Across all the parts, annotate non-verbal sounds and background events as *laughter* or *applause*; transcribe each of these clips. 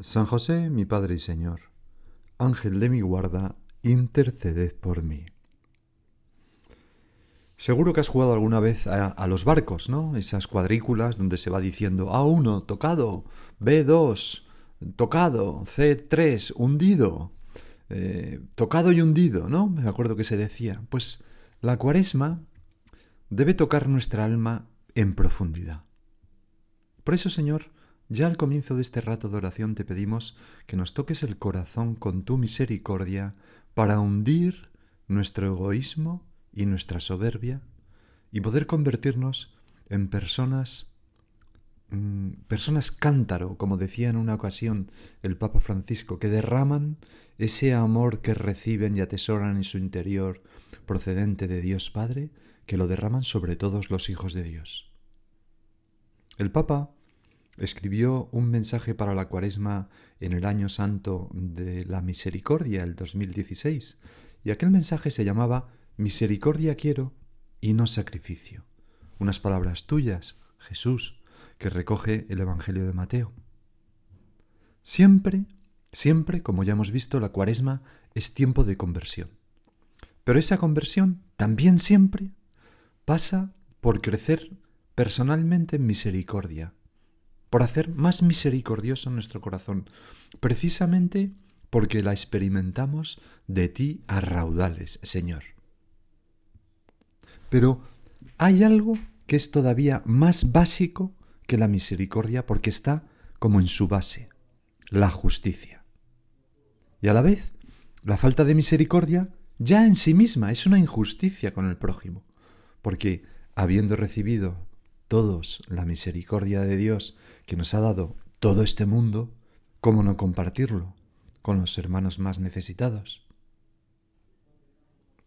San José, mi Padre y Señor, Ángel de mi guarda, interceded por mí. Seguro que has jugado alguna vez a, los barcos, ¿no? Esas cuadrículas donde se va diciendo A1, tocado, B2, tocado, C3, hundido. Eh, tocado y hundido, ¿no? Me acuerdo que se decía. Pues la cuaresma debe tocar nuestra alma en profundidad. Por eso, Señor, ya al comienzo de este rato de oración te pedimos que nos toques el corazón con tu misericordia para hundir nuestro egoísmo y nuestra soberbia y poder convertirnos en personas mm, personas cántaro, como decía en una ocasión el Papa Francisco, que derraman ese amor que reciben y atesoran en su interior procedente de Dios Padre, que lo derraman sobre todos los hijos de Dios. El Papa escribió un mensaje para la cuaresma en el año santo de la misericordia, el 2016, y aquel mensaje se llamaba Misericordia quiero y no sacrificio. Unas palabras tuyas, Jesús, que recoge el Evangelio de Mateo. Siempre Siempre, como ya hemos visto, la cuaresma es tiempo de conversión. Pero esa conversión también siempre pasa por crecer personalmente en misericordia, por hacer más misericordioso nuestro corazón, precisamente porque la experimentamos de ti a raudales, Señor. Pero hay algo que es todavía más básico que la misericordia porque está como en su base, la justicia. Y a la vez, la falta de misericordia ya en sí misma es una injusticia con el prójimo, porque habiendo recibido todos la misericordia de Dios que nos ha dado todo este mundo, ¿cómo no compartirlo con los hermanos más necesitados?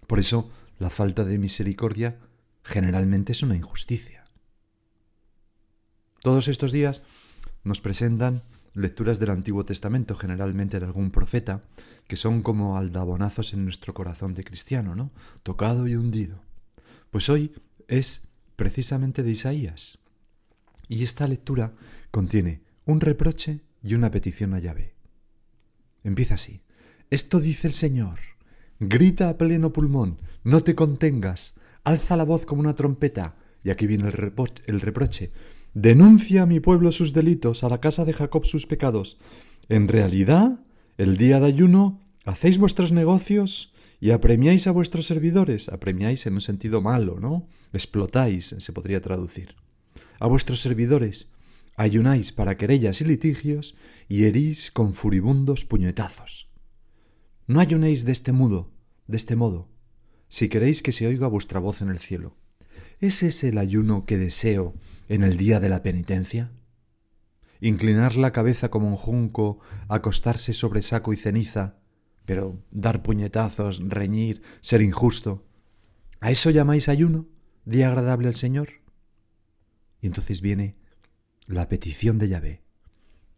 Por eso, la falta de misericordia generalmente es una injusticia. Todos estos días nos presentan lecturas del Antiguo Testamento, generalmente de algún profeta, que son como aldabonazos en nuestro corazón de cristiano, ¿no? Tocado y hundido. Pues hoy es precisamente de Isaías. Y esta lectura contiene un reproche y una petición a Yahvé. Empieza así. Esto dice el Señor. Grita a pleno pulmón, no te contengas, alza la voz como una trompeta. Y aquí viene el, el reproche. Denuncia a mi pueblo sus delitos, a la casa de Jacob sus pecados. En realidad, el día de ayuno, hacéis vuestros negocios y apremiáis a vuestros servidores. Apremiáis en un sentido malo, ¿no? Explotáis, se podría traducir. A vuestros servidores. Ayunáis para querellas y litigios y herís con furibundos puñetazos. No ayunéis de este modo, de este modo, si queréis que se oiga vuestra voz en el cielo. ¿Es ese el ayuno que deseo en el día de la penitencia? Inclinar la cabeza como un junco, acostarse sobre saco y ceniza, pero dar puñetazos, reñir, ser injusto. ¿A eso llamáis ayuno? ¿Día agradable al Señor? Y entonces viene la petición de Yahvé.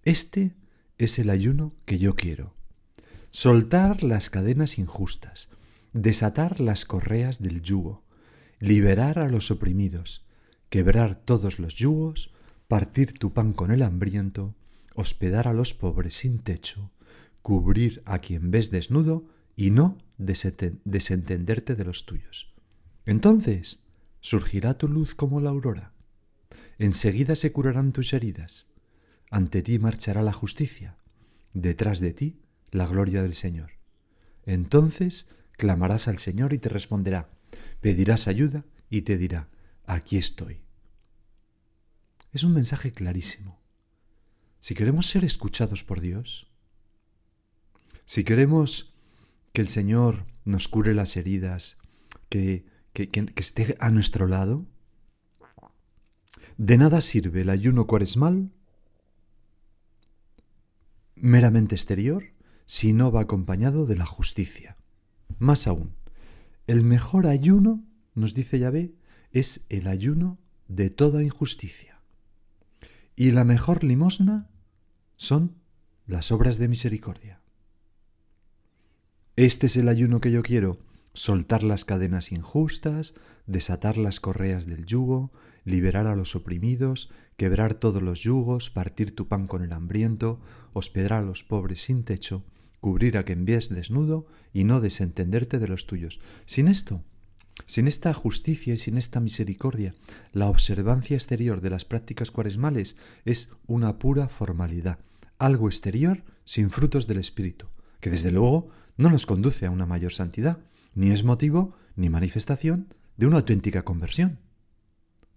Este es el ayuno que yo quiero. Soltar las cadenas injustas, desatar las correas del yugo, liberar a los oprimidos, quebrar todos los yugos, partir tu pan con el hambriento, hospedar a los pobres sin techo, cubrir a quien ves desnudo y no desentenderte de los tuyos. Entonces surgirá tu luz como la aurora. Enseguida se curarán tus heridas. Ante ti marchará la justicia. Detrás de ti la gloria del Señor. Entonces clamarás al Señor y te responderá, pedirás ayuda y te dirá, aquí estoy. Es un mensaje clarísimo. Si queremos ser escuchados por Dios, si queremos que el Señor nos cure las heridas, que, que, esté a nuestro lado, de nada sirve el ayuno cuaresmal meramente exterior si no va acompañado de la justicia. Más aún, el mejor ayuno, nos dice Yahvé, es el ayuno de toda injusticia. Y la mejor limosna son las obras de misericordia. Este es el ayuno que yo quiero, soltar las cadenas injustas, desatar las correas del yugo, liberar a los oprimidos, quebrar todos los yugos, partir tu pan con el hambriento, hospedar a los pobres sin techo, cubrir a quien ves desnudo y no desentenderte de los tuyos. Sin esto, sin esta justicia y sin esta misericordia, la observancia exterior de las prácticas cuaresmales es una pura formalidad, algo exterior sin frutos del Espíritu, que desde luego no nos conduce a una mayor santidad, ni es motivo ni manifestación de una auténtica conversión.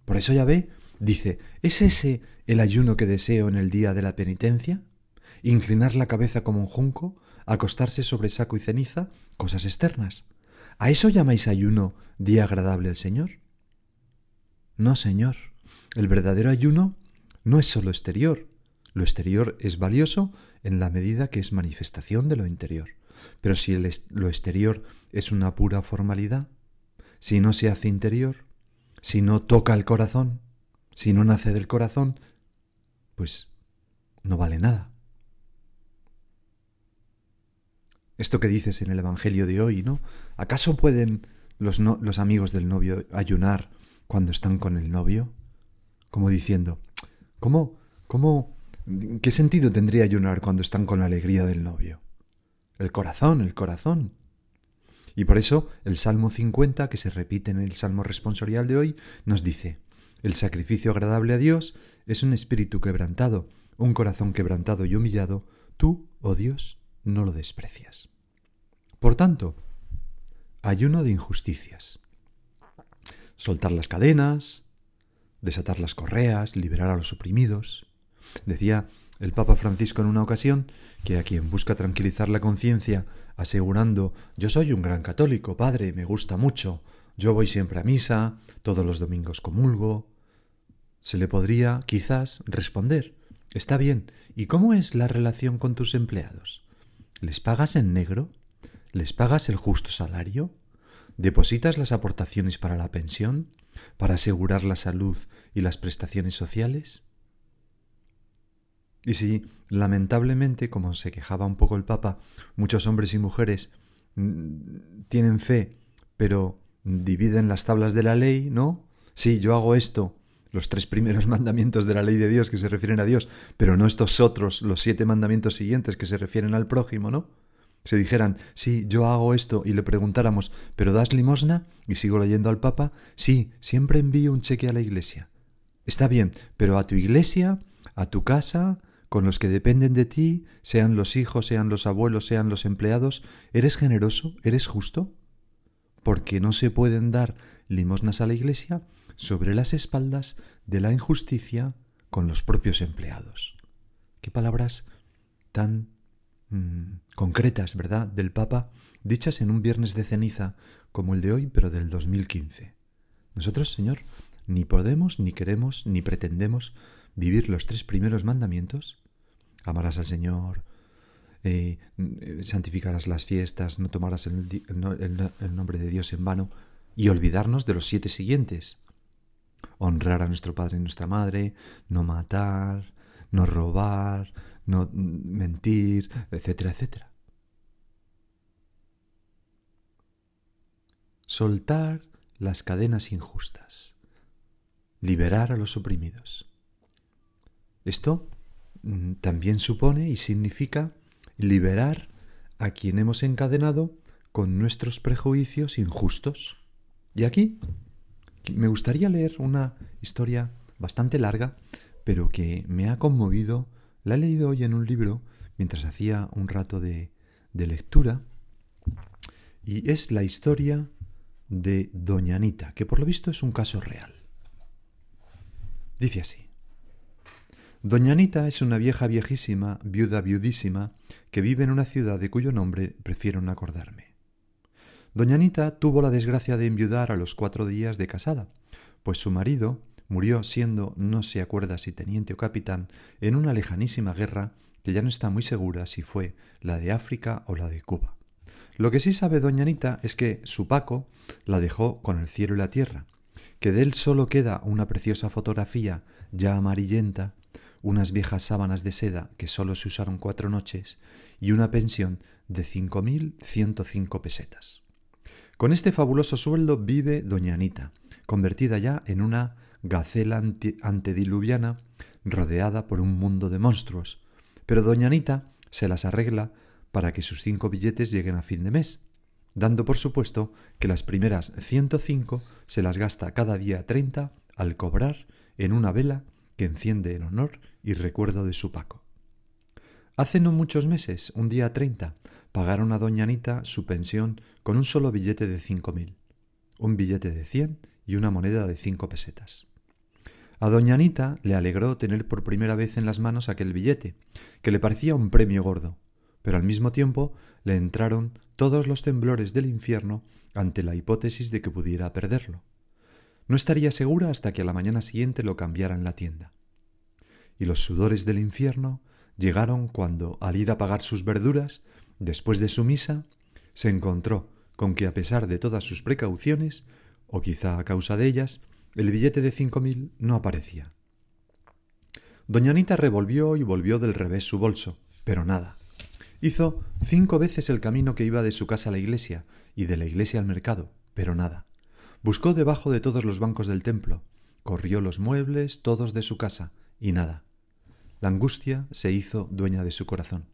Por eso ya ve, dice, ¿es ese el ayuno que deseo en el día de la penitencia? Inclinar la cabeza como un junco, acostarse sobre saco y ceniza, cosas externas. ¿A eso llamáis ayuno día agradable al Señor? No, Señor. El verdadero ayuno no es solo exterior. Lo exterior es valioso en la medida que es manifestación de lo interior. Pero si lo exterior es una pura formalidad, si no se hace interior, si no toca el corazón, si no nace del corazón, pues no vale nada. Esto que dices en el Evangelio de hoy, ¿no? ¿Acaso pueden los, los amigos del novio ayunar cuando están con el novio? Como diciendo, ¿cómo, cómo, qué sentido tendría ayunar cuando están con la alegría del novio? El corazón, el corazón. Y por eso el Salmo 50, que se repite en el Salmo responsorial de hoy, nos dice, el sacrificio agradable a Dios es un espíritu quebrantado, un corazón quebrantado y humillado, tú, oh Dios, no lo desprecias. Por tanto, ayuno de injusticias. Soltar las cadenas, desatar las correas, liberar a los oprimidos. Decía el Papa Francisco en una ocasión que a quien busca tranquilizar la conciencia asegurando yo soy un gran católico, padre, me gusta mucho, yo voy siempre a misa, todos los domingos comulgo, se le podría quizás responder Está bien, ¿y cómo es la relación con tus empleados? ¿Les pagas en negro? ¿Les pagas el justo salario? ¿Depositas las aportaciones para la pensión? ¿Para asegurar la salud y las prestaciones sociales? Y si, lamentablemente, como se quejaba un poco el Papa, muchos hombres y mujeres mm, tienen fe, pero dividen las tablas de la ley, ¿no? Sí, yo hago esto, los tres primeros *laughs* mandamientos de la ley de Dios que se refieren a Dios, pero no estos otros, los siete mandamientos siguientes que se refieren al prójimo, ¿no? Se dijeran, sí, yo hago esto, y le preguntáramos, ¿pero das limosna? Y sigo leyendo al Papa, sí, siempre envío un cheque a la iglesia. Está bien, pero a tu iglesia, a tu casa, con los que dependen de ti, sean los hijos, sean los abuelos, sean los empleados, ¿eres generoso? ¿Eres justo? Porque no se pueden dar limosnas a la iglesia sobre las espaldas de la injusticia con los propios empleados. Qué palabras tan Mm, concretas, ¿verdad?, del Papa, dichas en un viernes de ceniza como el de hoy, pero del 2015. Nosotros, Señor, ni podemos, ni queremos, ni pretendemos vivir los tres primeros mandamientos. Amarás al Señor, eh, santificarás las fiestas, no tomarás el, el nombre de Dios en vano, y olvidarnos de los siete siguientes. Honrar a nuestro Padre y nuestra Madre, no matar, no robar, no mentir, etcétera, etcétera. Soltar las cadenas injustas. Liberar a los oprimidos. Esto mm, también supone y significa liberar a quien hemos encadenado con nuestros prejuicios injustos. Y aquí me gustaría leer una historia bastante larga, pero que me ha conmovido la he leído hoy en un libro mientras hacía un rato de, de lectura y es la historia de Doña Anita, que por lo visto es un caso real. Dice así. Doña Anita es una vieja viejísima, viuda viudísima, que vive en una ciudad de cuyo nombre prefiero no acordarme. Doña Anita tuvo la desgracia de enviudar a los cuatro días de casada, pues su marido murió siendo, no se acuerda si teniente o capitán, en una lejanísima guerra que ya no está muy segura si fue la de África o la de Cuba. Lo que sí sabe doña Anita es que su Paco la dejó con el cielo y la tierra, que de él solo queda una preciosa fotografía ya amarillenta, unas viejas sábanas de seda que solo se usaron cuatro noches y una pensión de cinco mil ciento cinco pesetas. Con este fabuloso sueldo vive doña Anita, convertida ya en una gacela antediluviana rodeada por un mundo de monstruos. Pero doña Anita se las arregla para que sus cinco billetes lleguen a fin de mes, dando por supuesto que las primeras ciento cinco se las gasta cada día treinta al cobrar en una vela que enciende en honor y recuerdo de su Paco. Hace no muchos meses, un día treinta, pagaron a doña Anita su pensión con un solo billete de cinco mil, un billete de cien y una moneda de cinco pesetas. A doña Anita le alegró tener por primera vez en las manos aquel billete, que le parecía un premio gordo, pero al mismo tiempo le entraron todos los temblores del infierno ante la hipótesis de que pudiera perderlo. No estaría segura hasta que a la mañana siguiente lo cambiara en la tienda. Y los sudores del infierno llegaron cuando, al ir a pagar sus verduras, después de su misa, se encontró con que a pesar de todas sus precauciones, o quizá a causa de ellas, el billete de cinco mil no aparecía. Doña Anita revolvió y volvió del revés su bolso, pero nada. Hizo cinco veces el camino que iba de su casa a la iglesia y de la iglesia al mercado, pero nada. Buscó debajo de todos los bancos del templo, corrió los muebles todos de su casa, y nada. La angustia se hizo dueña de su corazón.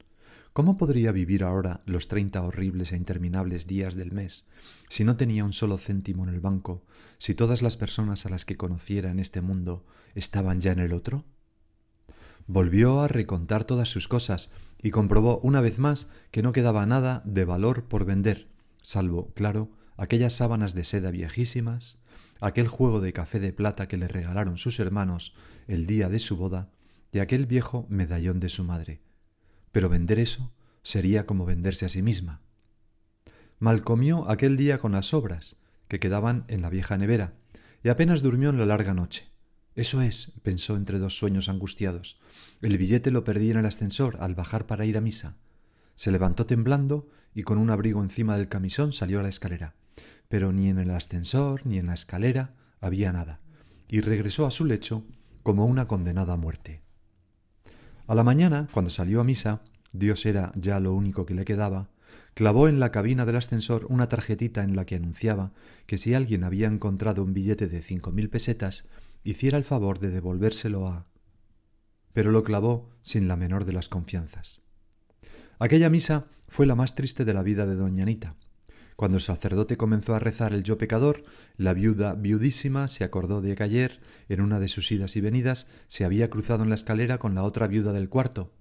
¿Cómo podría vivir ahora los treinta horribles e interminables días del mes si no tenía un solo céntimo en el banco, si todas las personas a las que conociera en este mundo estaban ya en el otro? Volvió a recontar todas sus cosas y comprobó una vez más que no quedaba nada de valor por vender, salvo, claro, aquellas sábanas de seda viejísimas, aquel juego de café de plata que le regalaron sus hermanos el día de su boda y aquel viejo medallón de su madre pero vender eso sería como venderse a sí misma. Mal comió aquel día con las sobras que quedaban en la vieja nevera y apenas durmió en la larga noche. Eso es, pensó entre dos sueños angustiados. El billete lo perdí en el ascensor al bajar para ir a misa. Se levantó temblando y con un abrigo encima del camisón salió a la escalera. Pero ni en el ascensor ni en la escalera había nada, y regresó a su lecho como una condenada a muerte. A la mañana, cuando salió a misa, Dios era ya lo único que le quedaba, clavó en la cabina del ascensor una tarjetita en la que anunciaba que si alguien había encontrado un billete de cinco mil pesetas, hiciera el favor de devolvérselo a. Pero lo clavó sin la menor de las confianzas. Aquella misa fue la más triste de la vida de doña Anita. Cuando el sacerdote comenzó a rezar el yo pecador, la viuda viudísima se acordó de que ayer, en una de sus idas y venidas, se había cruzado en la escalera con la otra viuda del cuarto,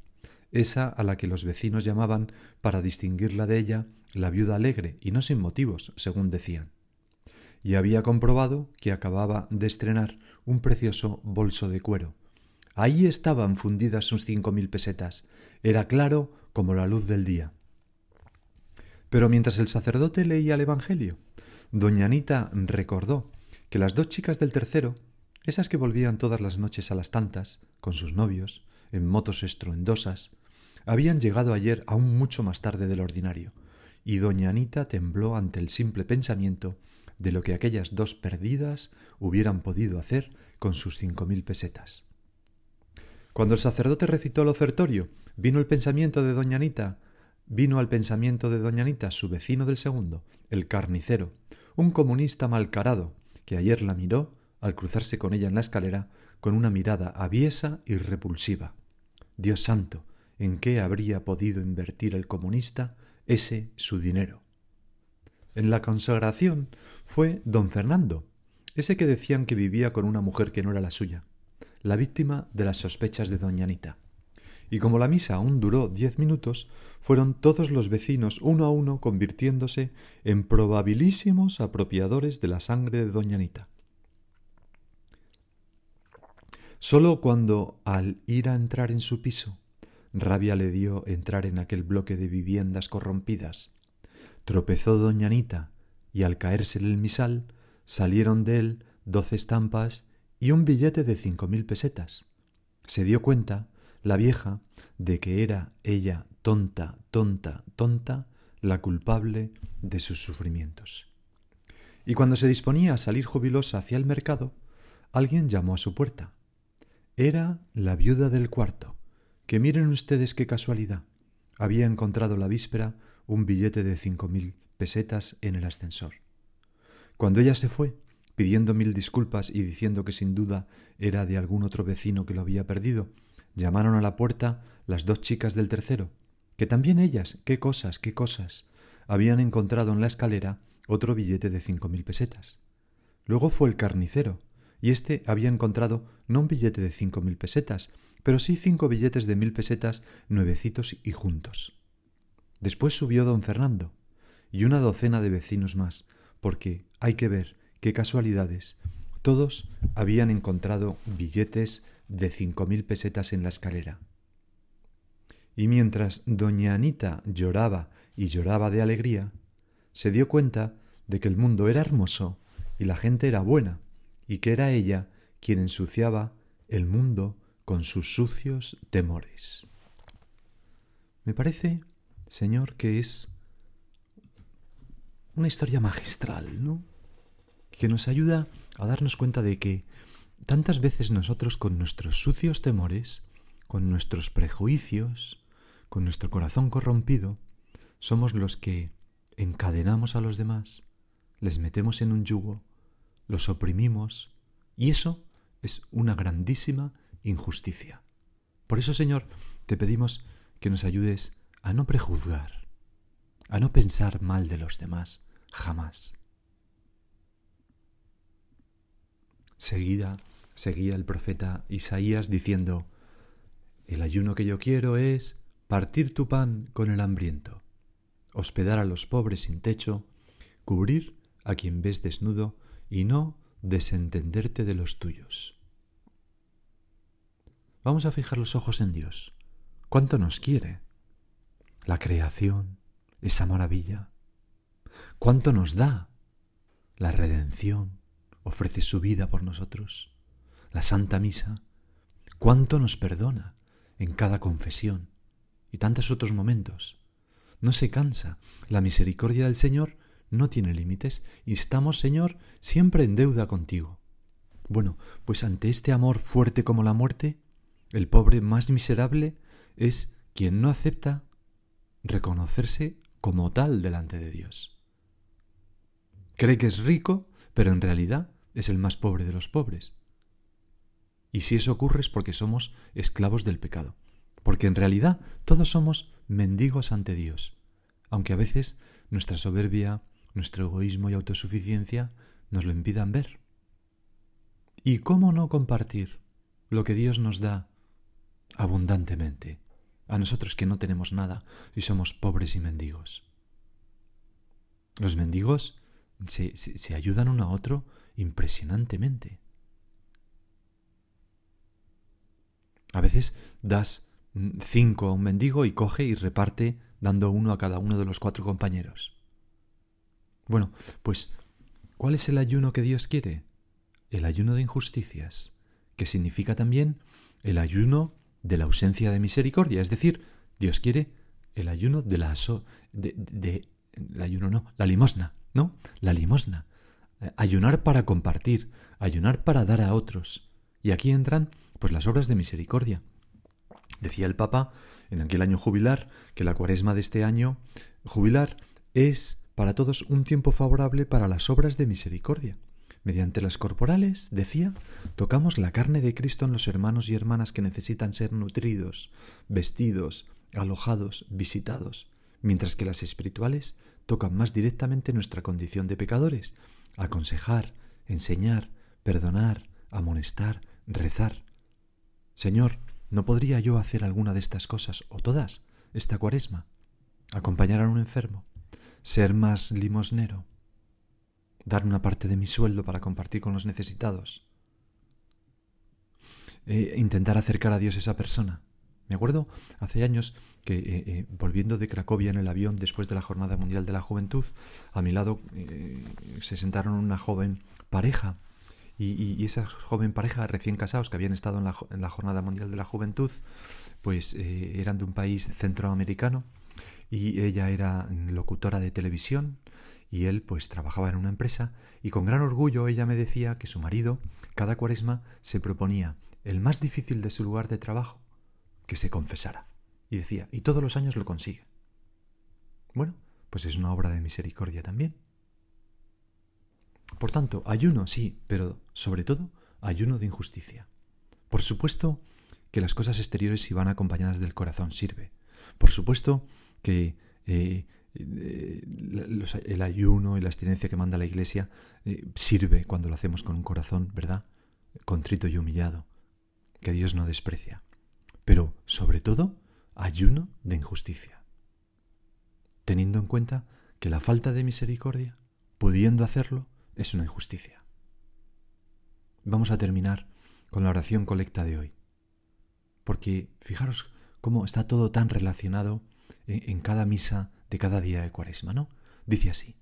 esa a la que los vecinos llamaban, para distinguirla de ella, la viuda alegre, y no sin motivos, según decían. Y había comprobado que acababa de estrenar un precioso bolso de cuero. Ahí estaban fundidas sus cinco mil pesetas. Era claro como la luz del día. Pero mientras el sacerdote leía el Evangelio, doña Anita recordó que las dos chicas del tercero, esas que volvían todas las noches a las tantas, con sus novios, en motos estruendosas, habían llegado ayer aún mucho más tarde del ordinario, y doña Anita tembló ante el simple pensamiento de lo que aquellas dos perdidas hubieran podido hacer con sus cinco mil pesetas. Cuando el sacerdote recitó el ofertorio, vino el pensamiento de doña Anita vino al pensamiento de doña Anita su vecino del segundo, el carnicero, un comunista malcarado, que ayer la miró, al cruzarse con ella en la escalera, con una mirada aviesa y repulsiva. Dios santo, ¿en qué habría podido invertir el comunista ese su dinero? En la consagración fue don Fernando, ese que decían que vivía con una mujer que no era la suya, la víctima de las sospechas de doña Anita y como la misa aún duró diez minutos, fueron todos los vecinos uno a uno convirtiéndose en probabilísimos apropiadores de la sangre de doña Anita. Solo cuando, al ir a entrar en su piso, rabia le dio entrar en aquel bloque de viviendas corrompidas, tropezó doña Anita y al caerse el misal salieron de él doce estampas y un billete de cinco mil pesetas. Se dio cuenta, la vieja, de que era ella tonta, tonta, tonta, la culpable de sus sufrimientos. Y cuando se disponía a salir jubilosa hacia el mercado, alguien llamó a su puerta. Era la viuda del cuarto, que miren ustedes qué casualidad. Había encontrado la víspera un billete de cinco mil pesetas en el ascensor. Cuando ella se fue, pidiendo mil disculpas y diciendo que sin duda era de algún otro vecino que lo había perdido, llamaron a la puerta las dos chicas del tercero, que también ellas, qué cosas, qué cosas, habían encontrado en la escalera otro billete de cinco mil pesetas. Luego fue el carnicero, y éste había encontrado no un billete de cinco mil pesetas, pero sí cinco billetes de mil pesetas nuevecitos y juntos. Después subió don Fernando, y una docena de vecinos más, porque hay que ver qué casualidades. Todos habían encontrado billetes de cinco mil pesetas en la escalera. Y mientras doña Anita lloraba y lloraba de alegría, se dio cuenta de que el mundo era hermoso y la gente era buena, y que era ella quien ensuciaba el mundo con sus sucios temores. Me parece, Señor, que es una historia magistral, ¿no? Que nos ayuda a darnos cuenta de que tantas veces nosotros con nuestros sucios temores, con nuestros prejuicios, con nuestro corazón corrompido, somos los que encadenamos a los demás, les metemos en un yugo, los oprimimos, y eso es una grandísima injusticia. Por eso, Señor, te pedimos que nos ayudes a no prejuzgar, a no pensar mal de los demás, jamás. Seguida, seguía el profeta Isaías diciendo, El ayuno que yo quiero es partir tu pan con el hambriento, hospedar a los pobres sin techo, cubrir a quien ves desnudo y no desentenderte de los tuyos. Vamos a fijar los ojos en Dios. ¿Cuánto nos quiere? La creación, esa maravilla. ¿Cuánto nos da? La redención, ofrece su vida por nosotros. La Santa Misa, cuánto nos perdona en cada confesión y tantos otros momentos. No se cansa. La misericordia del Señor no tiene límites y estamos, Señor, siempre en deuda contigo. Bueno, pues ante este amor fuerte como la muerte, el pobre más miserable es quien no acepta reconocerse como tal delante de Dios. Cree que es rico, pero en realidad es el más pobre de los pobres. Y si eso ocurre es porque somos esclavos del pecado, porque en realidad todos somos mendigos ante Dios, aunque a veces nuestra soberbia, nuestro egoísmo y autosuficiencia nos lo impidan ver. ¿Y cómo no compartir lo que Dios nos da abundantemente a nosotros que no tenemos nada y somos pobres y mendigos. Los mendigos se, se, ayudan uno a otro impresionantemente. A veces das cinco a un mendigo y coge y reparte dando uno a cada uno de los cuatro compañeros. Bueno, pues, ¿cuál es el ayuno que Dios quiere? El ayuno de injusticias, que significa también el ayuno de la ausencia de misericordia. Es decir, Dios quiere el ayuno de la de, de, el ayuno no, la limosna, ¿no? La limosna. Eh, ayunar para compartir, ayunar para dar a otros. Y aquí entran pues las obras de misericordia. Decía el Papa en aquel año jubilar que la cuaresma de este año jubilar es para todos un tiempo favorable para las obras de misericordia. Mediante las corporales, decía, tocamos la carne de Cristo en los hermanos y hermanas que necesitan ser nutridos, vestidos, alojados, visitados, mientras que las espirituales tocan más directamente nuestra condición de pecadores, aconsejar, enseñar, perdonar, amonestar, rezar. Señor, ¿no podría yo hacer alguna de estas cosas, o todas, esta cuaresma? Acompañar a un enfermo, ser más limosnero, dar una parte de mi sueldo para compartir con los necesitados, eh, intentar acercar a Dios esa persona. Me acuerdo hace años que eh, eh, volviendo de Cracovia en el avión después de la Jornada Mundial de la Juventud, a mi lado se sentaron una joven pareja y, esa joven pareja recién casados que habían estado en la, en la Jornada Mundial de la Juventud, pues eran de un país centroamericano y ella era locutora de televisión y él pues trabajaba en una empresa y con gran orgullo ella me decía que su marido cada cuaresma se proponía el más difícil de su lugar de trabajo, que se confesara. Y decía, y todos los años lo consigue. Bueno, pues es una obra de misericordia también. Por tanto, ayuno sí, pero sobre todo ayuno de injusticia. Por supuesto que las cosas exteriores si van acompañadas del corazón sirve. Por supuesto que eh, eh, el ayuno y la abstinencia que manda la Iglesia eh, sirve cuando lo hacemos con un corazón, ¿verdad? Contrito y humillado, que Dios no desprecia. Pero, sobre todo, ayuno de injusticia, teniendo en cuenta que la falta de misericordia, pudiendo hacerlo, es una injusticia. Vamos a terminar con la oración colecta de hoy, porque fijaros cómo está todo tan relacionado en cada misa de cada día de cuaresma, ¿no? Dice así,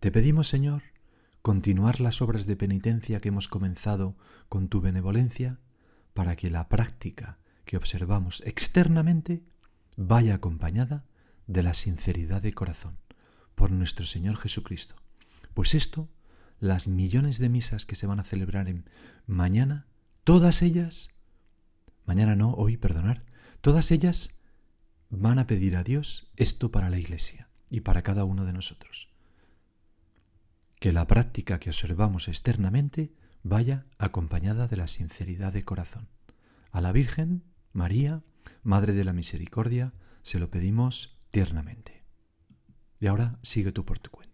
te pedimos, Señor, continuar las obras de penitencia que hemos comenzado con tu benevolencia, para que la práctica que observamos externamente vaya acompañada de la sinceridad de corazón, por nuestro Señor Jesucristo. Pues esto, las millones de misas que se van a celebrar en mañana, todas ellas, mañana no, hoy, perdonar, todas ellas van a pedir a Dios esto para la Iglesia y para cada uno de nosotros. Que la práctica que observamos externamente vaya acompañada de la sinceridad de corazón. A la Virgen, María, Madre de la Misericordia, se lo pedimos tiernamente. Y ahora sigue tú por tu cuenta.